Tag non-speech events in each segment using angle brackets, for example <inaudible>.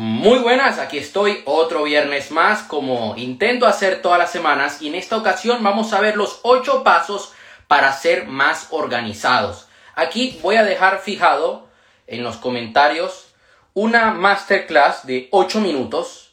Muy buenas, aquí estoy otro viernes más como intento hacer todas las semanas y en esta ocasión vamos a ver los 8 pasos para ser más organizados. Aquí voy a dejar fijado en los comentarios una masterclass de 8 minutos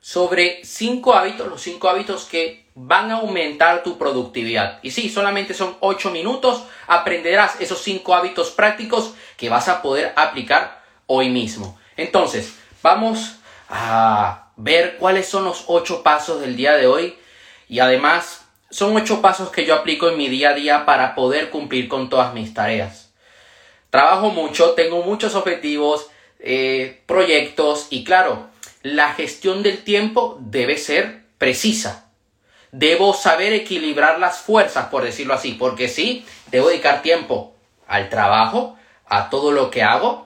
sobre 5 hábitos, los 5 hábitos que van a aumentar tu productividad. Y sí, solamente son 8 minutos, aprenderás esos 5 hábitos prácticos que vas a poder aplicar hoy mismo. Entonces, Vamos a ver cuáles son los ocho pasos del día de hoy y además son ocho pasos que yo aplico en mi día a día para poder cumplir con todas mis tareas. Trabajo mucho, tengo muchos objetivos, eh, proyectos y claro, la gestión del tiempo debe ser precisa. Debo saber equilibrar las fuerzas, por decirlo así, porque sí, debo dedicar tiempo al trabajo, a todo lo que hago,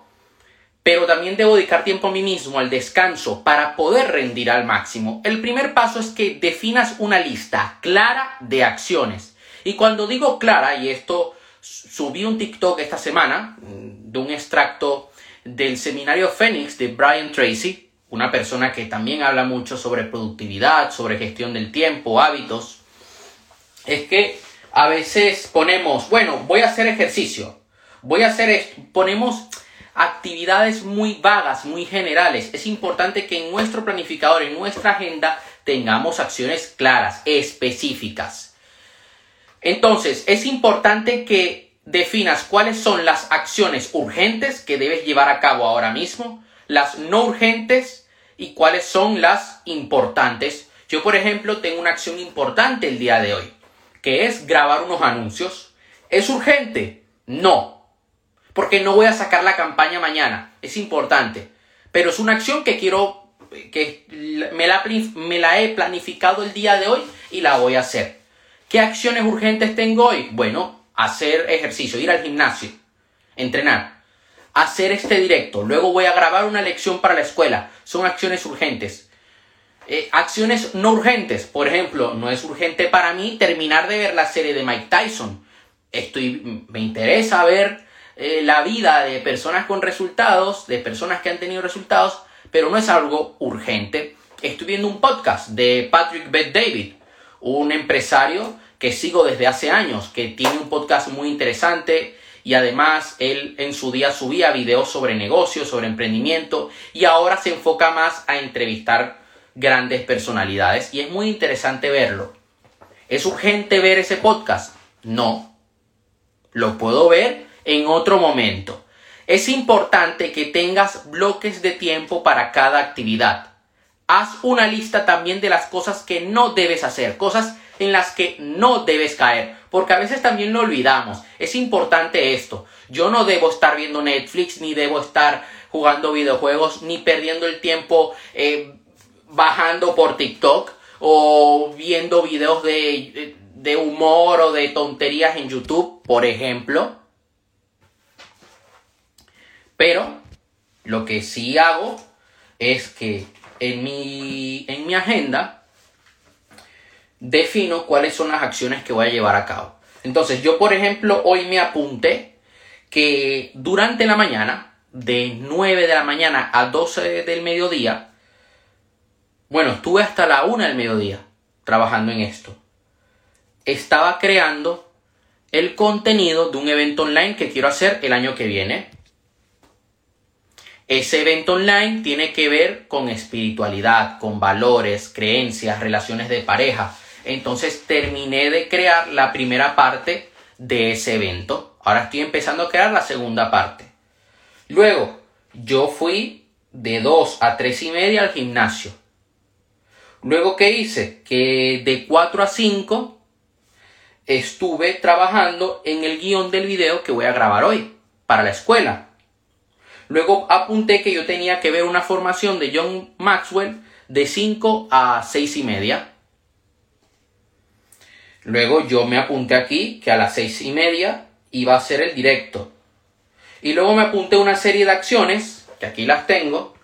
pero también debo dedicar tiempo a mí mismo, al descanso, para poder rendir al máximo. El primer paso es que definas una lista clara de acciones. Y cuando digo clara, y esto subí un TikTok esta semana mm, de un extracto del seminario Phoenix de Brian Tracy, una persona que también habla mucho sobre productividad, sobre gestión del tiempo, hábitos, es que a veces ponemos, bueno, voy a hacer ejercicio, voy a hacer esto, ponemos actividades muy vagas, muy generales. Es importante que en nuestro planificador, en nuestra agenda, tengamos acciones claras, específicas. Entonces, es importante que definas cuáles son las acciones urgentes que debes llevar a cabo ahora mismo, las no urgentes y cuáles son las importantes. Yo, por ejemplo, tengo una acción importante el día de hoy, que es grabar unos anuncios. ¿Es urgente? No, porque no voy a sacar la campaña mañana. Es importante. Pero es una acción que quiero, que me la, he planificado el día de hoy y la voy a hacer. ¿Qué acciones urgentes tengo hoy? Bueno, hacer ejercicio, ir al gimnasio, entrenar, hacer este directo, luego voy a grabar una lección para la escuela. Son acciones urgentes. Eh, acciones no urgentes, por ejemplo, no es urgente para mí terminar de ver la serie de Mike Tyson. Estoy, me interesa ver eh, la vida de personas con resultados, de personas que han tenido resultados, pero no es algo urgente. Estoy viendo un podcast de Patrick Bet David, un empresario que sigo desde hace años, que tiene un podcast muy interesante y además él en su día subía videos sobre negocios, sobre emprendimiento y ahora se enfoca más a entrevistar grandes personalidades y es muy interesante verlo. ¿Es urgente ver ese podcast? No. Lo puedo ver en otro momento. Es importante que tengas bloques de tiempo para cada actividad. Haz una lista también de las cosas que no debes hacer, cosas en las que no debes caer, porque a veces también lo olvidamos. Es importante esto. Yo no debo estar viendo Netflix, ni debo estar jugando videojuegos, ni perdiendo el tiempo eh, bajando por TikTok o viendo videos de, de humor o de tonterías en YouTube, por ejemplo. Pero lo que sí hago es que en mi, en mi agenda defino cuáles son las acciones que voy a llevar a cabo. Entonces yo, por ejemplo, hoy me apunté que durante la mañana, de 9 de la mañana a 12 del mediodía, bueno, estuve hasta la 1 del mediodía trabajando en esto. Estaba creando el contenido de un evento online que quiero hacer el año que viene. Ese evento online tiene que ver con espiritualidad, con valores, creencias, relaciones de pareja. Entonces terminé de crear la primera parte de ese evento. Ahora estoy empezando a crear la segunda parte. Luego, yo fui de 2 a 3 y media al gimnasio. Luego, ¿qué hice? Que de 4 a 5 estuve trabajando en el guion del video que voy a grabar hoy para la escuela. Luego apunté que yo tenía que ver una formación de John Maxwell de 5 a 6 y media. Luego yo me apunté aquí que a las 6 y media iba a ser el directo. Y luego me apunté una serie de acciones, que aquí las tengo,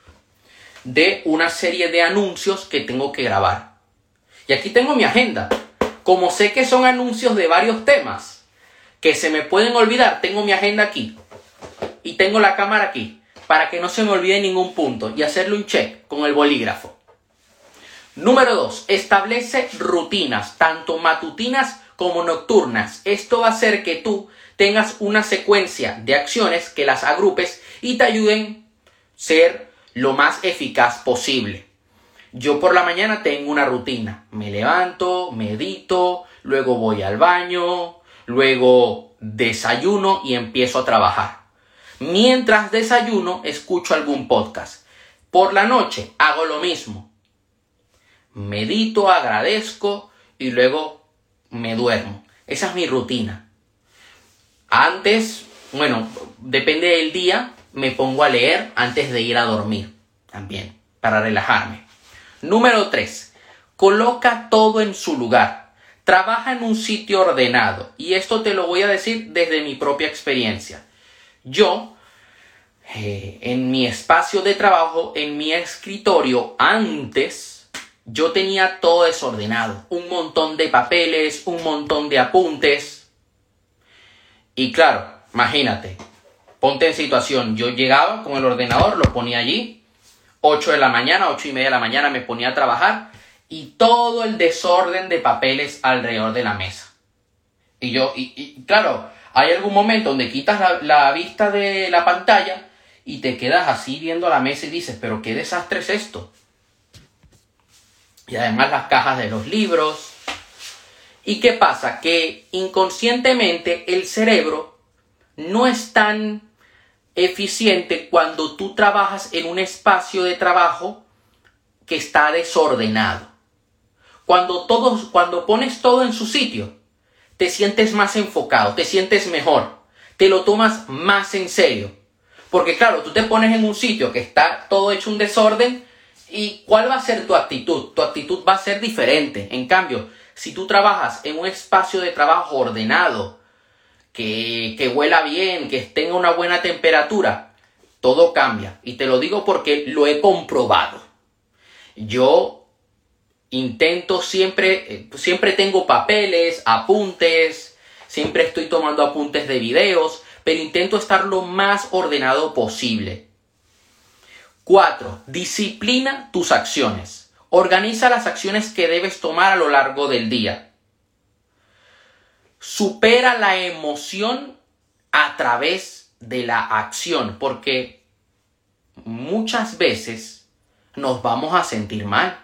de una serie de anuncios que tengo que grabar. Y aquí tengo mi agenda. Como sé que son anuncios de varios temas que se me pueden olvidar, tengo mi agenda aquí y tengo la cámara aquí. para que no se me olvide ningún punto y hacerle un check con el bolígrafo. Número 2. Establece rutinas, tanto matutinas como nocturnas. Esto va a hacer que tú tengas una secuencia de acciones que las agrupes y te ayuden a ser lo más eficaz posible. Yo por la mañana tengo una rutina. Me levanto, medito, luego voy al baño, luego desayuno y empiezo a trabajar. Mientras desayuno, escucho algún podcast. Por la noche hago lo mismo. Medito, agradezco y luego me duermo. Esa es mi rutina. Antes, bueno, depende del día, me pongo a leer antes de ir a dormir. También, para relajarme. Número 3. Coloca todo en su lugar. Trabaja en un sitio ordenado. Y esto te lo voy a decir desde mi propia experiencia. Yo, eh, en mi espacio de trabajo, en mi escritorio, antes, yo tenía todo desordenado. Un montón de papeles, un montón de apuntes. Y claro, imagínate, ponte en situación. Yo llegaba con el ordenador, lo ponía allí, 8 de la mañana, 8 y media de la mañana me ponía a trabajar y todo el desorden de papeles alrededor de la mesa. Y yo, y, claro, hay algún momento donde quitas la, vista de la pantalla y te quedas así viendo la mesa y dices, pero qué desastre es esto. Y además las cajas de los libros. ¿Y qué pasa? Que inconscientemente el cerebro no es tan eficiente cuando tú trabajas en un espacio de trabajo que está desordenado. Cuando todos, cuando pones todo en su sitio, te sientes más enfocado, te sientes mejor, te lo tomas más en serio. Porque claro, tú te pones en un sitio que está todo hecho un desorden y ¿cuál va a ser tu actitud? Tu actitud va a ser diferente. En cambio, si tú trabajas en un espacio de trabajo ordenado, que, huela bien, que tenga una buena temperatura, todo cambia. Y te lo digo porque lo he comprobado. Yo intento siempre, eh, siempre tengo papeles, apuntes, siempre estoy tomando apuntes de videos, pero intento estar lo más ordenado posible. 4. Disciplina tus acciones. Organiza las acciones que debes tomar a lo largo del día supera la emoción a través de la acción, porque muchas veces nos vamos a sentir mal.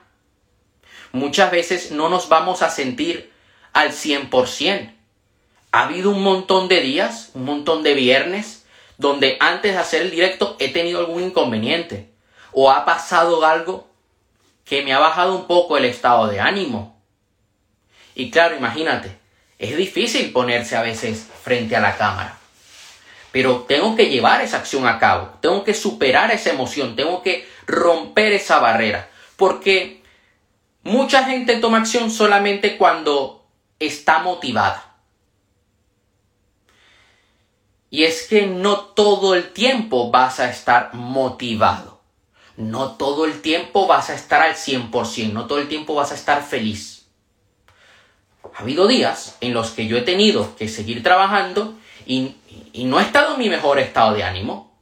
Muchas veces no nos vamos a sentir al 100%. Ha habido un montón de días, un montón de viernes, donde antes de hacer el directo he tenido algún inconveniente o ha pasado algo que me ha bajado un poco el estado de ánimo. Y claro, imagínate, es difícil ponerse a veces frente a la cámara. Pero tengo que llevar esa acción a cabo, tengo que superar esa emoción, tengo que romper esa barrera. Porque mucha gente toma acción solamente cuando está motivada. Y es que no todo el tiempo vas a estar motivado. No todo el tiempo vas a estar al 100%, no todo el tiempo vas a estar feliz. Ha habido días en los que yo he tenido que seguir trabajando y, no he estado en mi mejor estado de ánimo,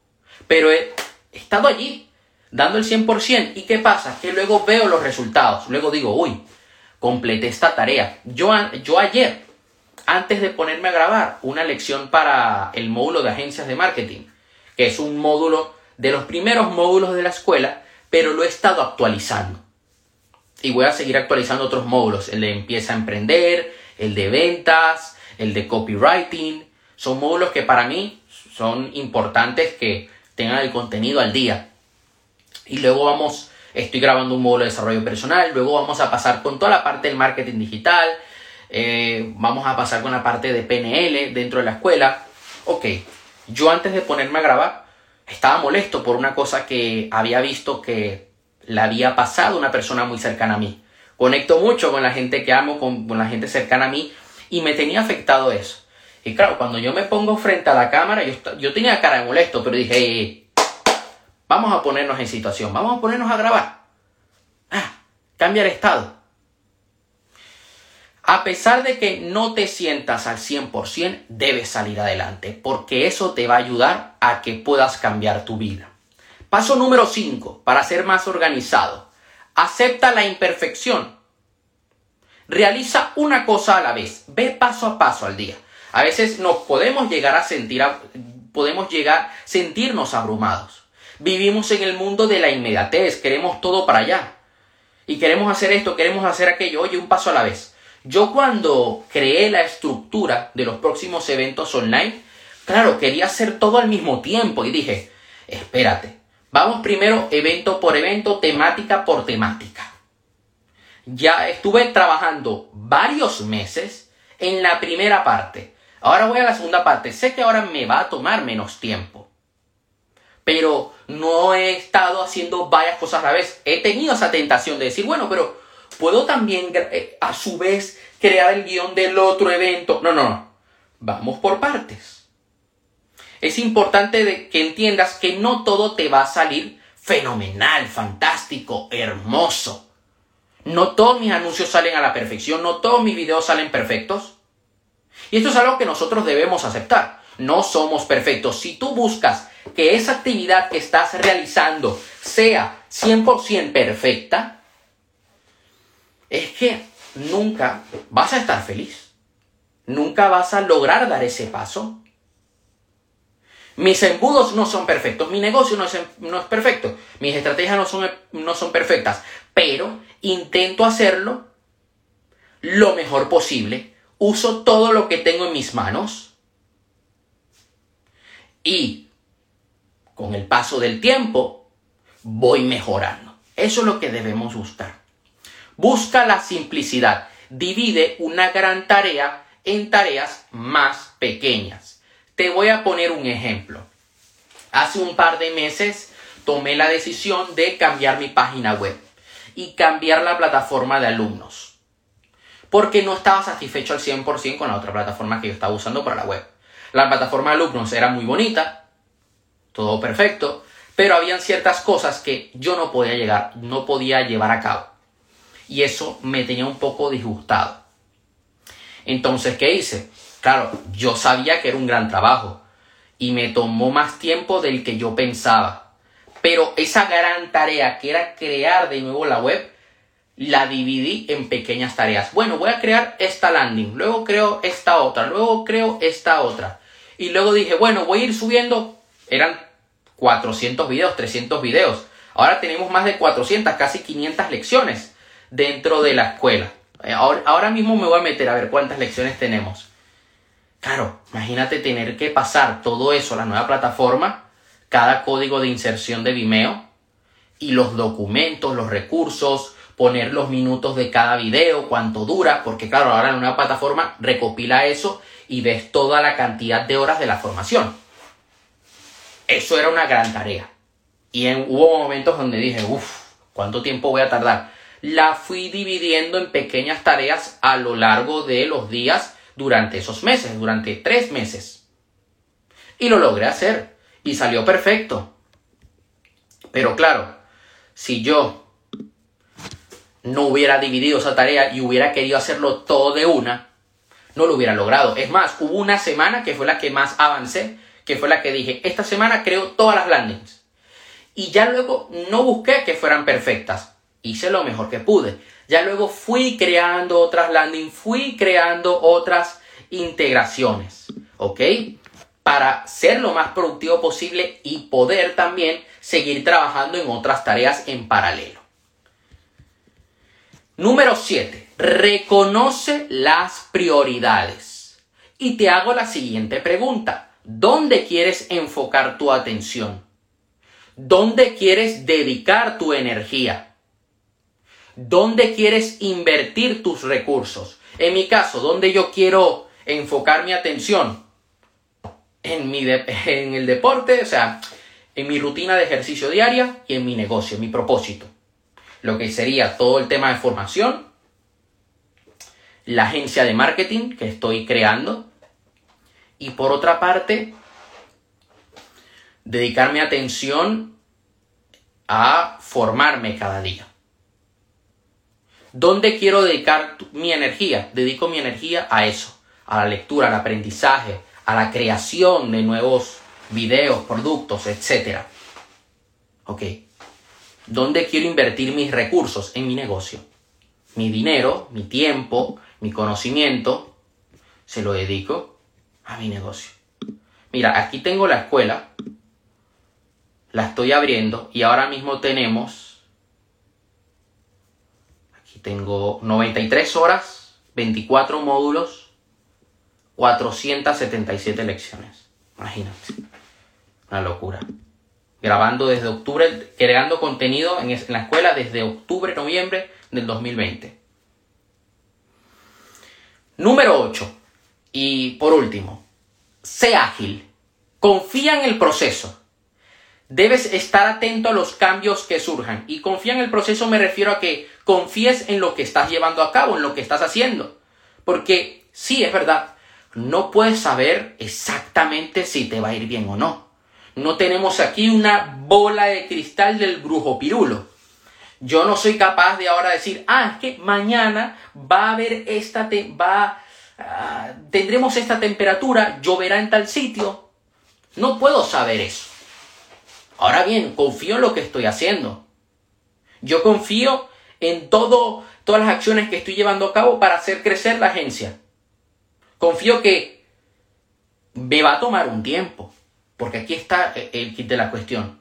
pero he estado allí dando el 100%. ¿Y qué pasa? Que luego veo los resultados, luego digo, uy, completé esta tarea. Yo, yo ayer, antes de ponerme a grabar una lección para el módulo de agencias de marketing, que es un módulo de los primeros módulos de la escuela, pero lo he estado actualizando y voy a seguir actualizando otros módulos, el de empieza a emprender, el de ventas, el de copywriting. Son módulos que para mí son importantes que tengan el contenido al día. Y luego vamos, estoy grabando un módulo de desarrollo personal, luego vamos a pasar con toda la parte del marketing digital, eh, vamos a pasar con la parte de PNL dentro de la escuela. Ok, yo antes de ponerme a grabar estaba molesto por una cosa que había visto que la había pasado una persona muy cercana a mí. Conecto mucho con la gente que amo, con, la gente cercana a mí y me tenía afectado eso. Y claro, cuando yo me pongo frente a la cámara, yo, yo tenía cara de molesto, pero dije, vamos a ponernos en situación, vamos a ponernos a grabar. Ah, el estado. A pesar de que no te sientas al 100%, debes salir adelante, porque eso te va a ayudar a que puedas cambiar tu vida. Paso número 5, para ser más organizado. Acepta la imperfección. Realiza una cosa a la vez. Ve paso a paso al día. A veces nos podemos llegar a sentir, podemos llegar a sentirnos abrumados. Vivimos en el mundo de la inmediatez, queremos todo para allá. Y queremos hacer esto, queremos hacer aquello, oye, un paso a la vez. Yo cuando creé la estructura de los próximos eventos online, claro, quería hacer todo al mismo tiempo y dije, espérate, vamos primero evento por evento, temática por temática. Ya estuve trabajando varios meses en la primera parte. Ahora voy a la segunda parte. Sé que ahora me va a tomar menos tiempo. Pero no he estado haciendo varias cosas a la vez. He tenido esa tentación de decir, bueno, pero puedo también eh, a su vez crear el guion del otro evento. No, no, no. Vamos por partes. Es importante que entiendas que no todo te va a salir fenomenal, fantástico, hermoso. No todos mis anuncios salen a la perfección, no todos mis videos salen perfectos. Y esto es algo que nosotros debemos aceptar. No somos perfectos. Si tú buscas que esa actividad que estás realizando sea 100% perfecta, es que nunca vas a estar feliz. Nunca vas a lograr dar ese paso. Mis embudos no son perfectos, mi negocio no es, no es perfecto, mis estrategias no son, no son perfectas, pero intento hacerlo lo mejor posible, uso todo lo que tengo en mis manos y con el paso del tiempo voy mejorando. Eso es lo que debemos buscar. Busca la simplicidad. Divide una gran tarea en tareas más pequeñas. Te voy a poner un ejemplo. Hace un par de meses tomé la decisión de cambiar mi página web y cambiar la plataforma de alumnos. Porque no estaba satisfecho al 100% con la otra plataforma que yo estaba usando para la web. La plataforma de alumnos era muy bonita, todo perfecto, pero habían ciertas cosas que yo no podía llegar, no podía llevar a cabo y eso me tenía un poco disgustado. Entonces, ¿qué hice? Claro, yo sabía que era un gran trabajo y me tomó más tiempo del que yo pensaba. Pero esa gran tarea que era crear de nuevo la web, la dividí en pequeñas tareas. Bueno, voy a crear esta landing, luego creo esta otra, luego creo esta otra. Y luego dije, bueno, voy a ir subiendo, eran 400 videos, 300 videos. Ahora tenemos más de 400, casi 500 lecciones dentro de la escuela. Eh, ahora, mismo me voy a meter a ver cuántas lecciones tenemos. Claro, imagínate tener que pasar todo eso a la nueva plataforma, cada código de inserción de Vimeo y los documentos, los recursos, poner los minutos de cada video, cuánto dura, porque claro, ahora la nueva plataforma recopila eso y ves toda la cantidad de horas de la formación. Eso era una gran tarea. Y hubo momentos donde dije, uff, ¿cuánto tiempo voy a tardar? la fui dividiendo en pequeñas tareas a lo largo de los días durante esos meses, durante tres meses. Y lo logré hacer y salió perfecto. Pero claro, si yo no hubiera dividido esa tarea y hubiera querido hacerlo todo de una, no lo hubiera logrado. Es más, hubo una semana que fue la que más avancé, que fue la que dije, esta semana creo todas las landings. Y ya luego no busqué que fueran perfectas hice lo mejor que pude. Ya luego fui creando otras landing, fui creando otras integraciones, ¿ok? Para ser lo más productivo posible y poder también seguir trabajando en otras tareas en paralelo. Número 7. Reconoce las prioridades. Y te hago la siguiente pregunta. ¿Dónde quieres enfocar tu atención? ¿Dónde quieres dedicar tu energía? ¿Dónde quieres invertir tus recursos? En mi caso, ¿dónde yo quiero enfocar mi atención? En, mi <laughs> en el deporte, o sea, en mi rutina de ejercicio diaria y en mi negocio, en mi propósito. Lo que sería todo el tema de formación, la agencia de marketing que estoy creando y por otra parte, dedicarme atención a formarme cada día. ¿Dónde quiero dedicar mi energía? Dedico mi energía a eso, a la lectura, al aprendizaje, a la creación de nuevos videos, productos, etc. Ok, ¿dónde quiero invertir mis recursos? En mi negocio. Mi dinero, mi tiempo, mi conocimiento, se lo dedico a mi negocio. Mira, aquí tengo la escuela, la estoy abriendo y ahora mismo tenemos, aquí tengo 93 horas, 24 módulos, 477 lecciones. Imagínate, una locura. Grabando desde octubre, creando contenido en la escuela desde octubre, noviembre del 2020. Número 8. Y por último, sé ágil. Confía en el proceso. Debes estar atento a los cambios que surjan. Y confía en el proceso me refiero a que confíes en lo que estás llevando a cabo, en lo que estás haciendo. Porque sí, es verdad, no puedes saber exactamente si te va a ir bien o no. No tenemos aquí una bola de cristal del brujo pirulo. Yo no soy capaz de ahora decir, ah, es que mañana va a haber esta, te va, ah, tendremos esta temperatura, lloverá en tal sitio. No puedo saber eso. Ahora bien, confío en lo que estoy haciendo. Yo confío en todo, todas las acciones que estoy llevando a cabo para hacer crecer la agencia. Confío que me va a tomar un tiempo, porque aquí está el kit de la cuestión.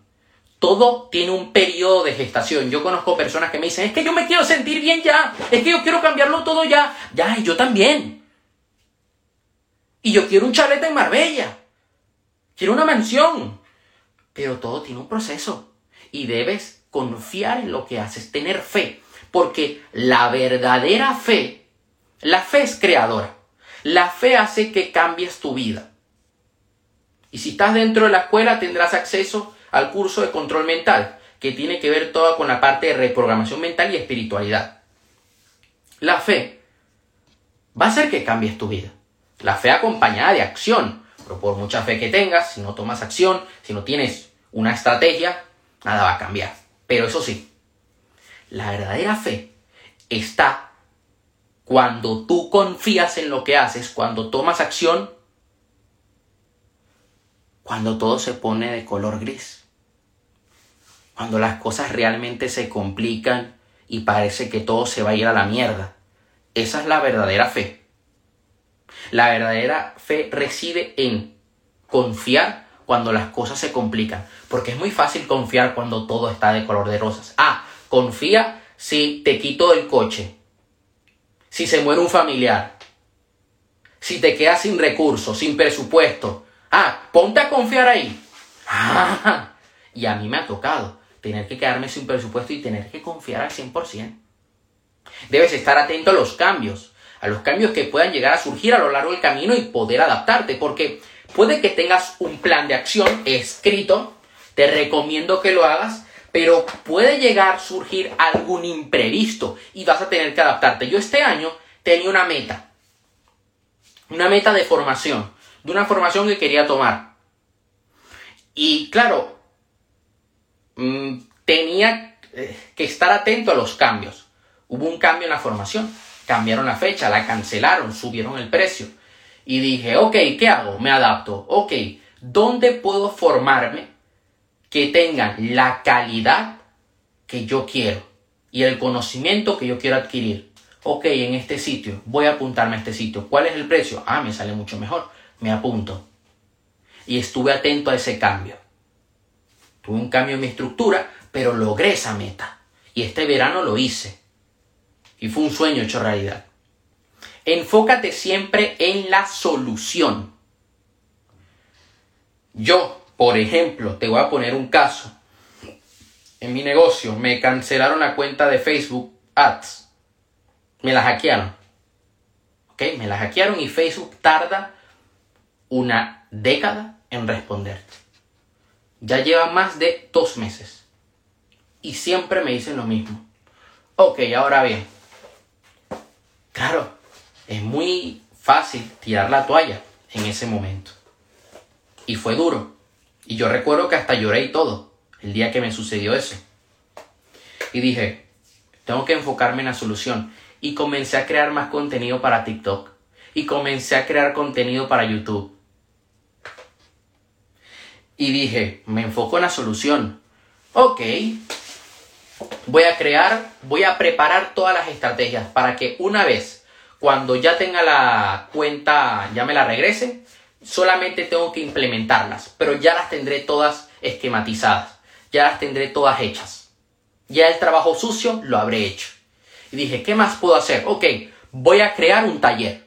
Todo tiene un periodo de gestación. Yo conozco personas que me dicen, es que yo me quiero sentir bien ya, es que yo quiero cambiarlo todo ya. Ya, yo también. Y yo quiero un chalet en Marbella. Quiero una mansión. Pero todo tiene un proceso. Y debes confiar en lo que haces, tener fe. Porque la verdadera fe, la fe es creadora. La fe hace que cambies tu vida. Y si estás dentro de la escuela tendrás acceso al curso de control mental, que tiene que ver todo con la parte de reprogramación mental y espiritualidad. La fe va a hacer que cambies tu vida. La fe acompañada de acción. Pero por mucha fe que tengas, si no tomas acción, si no tienes una estrategia, nada va a cambiar. Pero eso sí, la verdadera fe está cuando tú confías en lo que haces, cuando tomas acción, cuando todo se pone de color gris, cuando las cosas realmente se complican y parece que todo se va a ir a la mierda. Esa es la verdadera fe. La verdadera fe reside en confiar cuando las cosas se complican, porque es muy fácil confiar cuando todo está de color de rosas. Ah, confía si te quito el coche, si se muere un familiar, si te quedas sin recursos, sin presupuesto. Ah, ponte a confiar ahí. Ah, y a mí me ha tocado tener que quedarme sin presupuesto y tener que confiar al 100%. Debes estar atento a los cambios, a los cambios que puedan llegar a surgir a lo largo del camino y poder adaptarte, porque puede que tengas un plan de acción escrito, te recomiendo que lo hagas, pero puede llegar a surgir algún imprevisto y vas a tener que adaptarte. Yo este año tenía una meta, una meta de formación, de una formación que quería tomar. Y claro, mm, tenía eh, que estar atento a los cambios. Hubo un cambio en la formación, cambiaron la fecha, la cancelaron, subieron el precio. Y dije, ok, ¿qué hago? Me adapto. Ok, ¿dónde puedo formarme que tengan la calidad que yo quiero y el conocimiento que yo quiero adquirir. Ok, en este sitio, voy a apuntarme a este sitio. ¿Cuál es el precio? Ah, me sale mucho mejor. Me apunto. Y estuve atento a ese cambio. Tuve un cambio en mi estructura, pero logré esa meta. Y este verano lo hice. Y fue un sueño hecho realidad. Enfócate siempre en la solución. Yo por ejemplo, te voy a poner un caso. En mi negocio me cancelaron la cuenta de Facebook Ads. Me la hackearon. ¿Ok? Me la hackearon y Facebook tarda una década en responderte. Ya lleva más de dos meses. Y siempre me dicen lo mismo. Ok, ahora bien. Es muy fácil tirar la toalla en ese momento. Y fue duro. Y yo recuerdo que hasta lloré y todo el día que me sucedió eso. Y dije, tengo que enfocarme en la solución. Y comencé a crear más contenido para TikTok. Y comencé a crear contenido para YouTube. Y dije, me enfoco en la solución. Ok. Voy a crear, voy a preparar todas las estrategias para que una vez, cuando ya tenga la cuenta, ya me la regrese, solamente tengo que implementarlas, pero ya las tendré todas esquematizadas, ya las tendré todas hechas. Ya el trabajo sucio lo habré hecho. Y dije, ¿qué más puedo hacer? Ok, voy a crear un taller.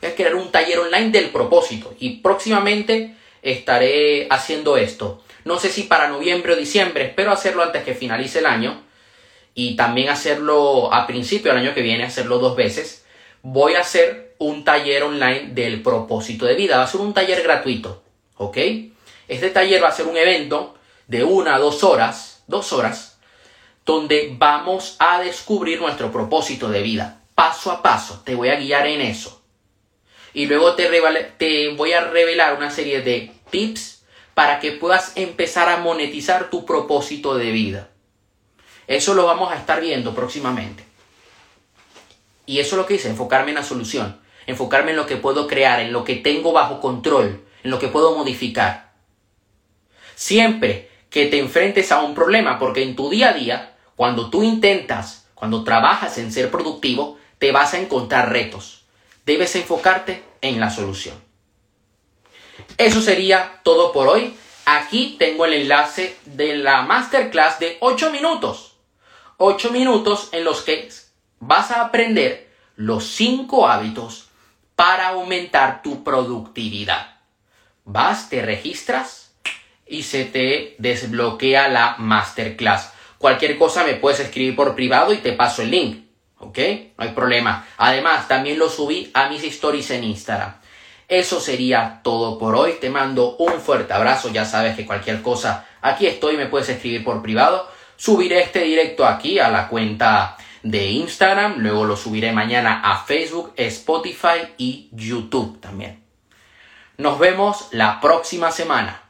Voy a crear un taller online del propósito y próximamente estaré haciendo esto. No sé si para noviembre o diciembre, espero hacerlo antes que finalice el año y también hacerlo a principio del año que viene, hacerlo dos veces. Voy a hacer un taller online del propósito de vida. Va a ser un taller gratuito, ¿ok? Este taller va a ser un evento de una a dos horas, dos horas, donde vamos a descubrir nuestro propósito de vida. Paso a paso, te voy a guiar en eso. Y luego te, te voy a revelar una serie de tips para que puedas empezar a monetizar tu propósito de vida. Eso lo vamos a estar viendo próximamente. Y eso es lo que hice, enfocarme en la solución, enfocarme en lo que puedo crear, en lo que tengo bajo control, en lo que puedo modificar. Siempre que te enfrentes a un problema, porque en tu día a día, cuando tú intentas, cuando trabajas en ser productivo, te vas a encontrar retos. Debes enfocarte en la solución. Eso sería todo por hoy. Aquí tengo el enlace de la masterclass de 8 minutos. 8 minutos en los que vas a aprender los 5 hábitos para aumentar tu productividad. Vas, te registras y se te desbloquea la masterclass. Cualquier cosa me puedes escribir por privado y te paso el link. ¿Ok? No hay problema. Además, también lo subí a mis stories en Instagram. Eso sería todo por hoy. Te mando un fuerte abrazo. Ya sabes que cualquier cosa, aquí estoy, me puedes escribir por privado. Subiré este directo aquí a la cuenta de Instagram. Luego lo subiré mañana a Facebook, Spotify y YouTube también. Nos vemos la próxima semana.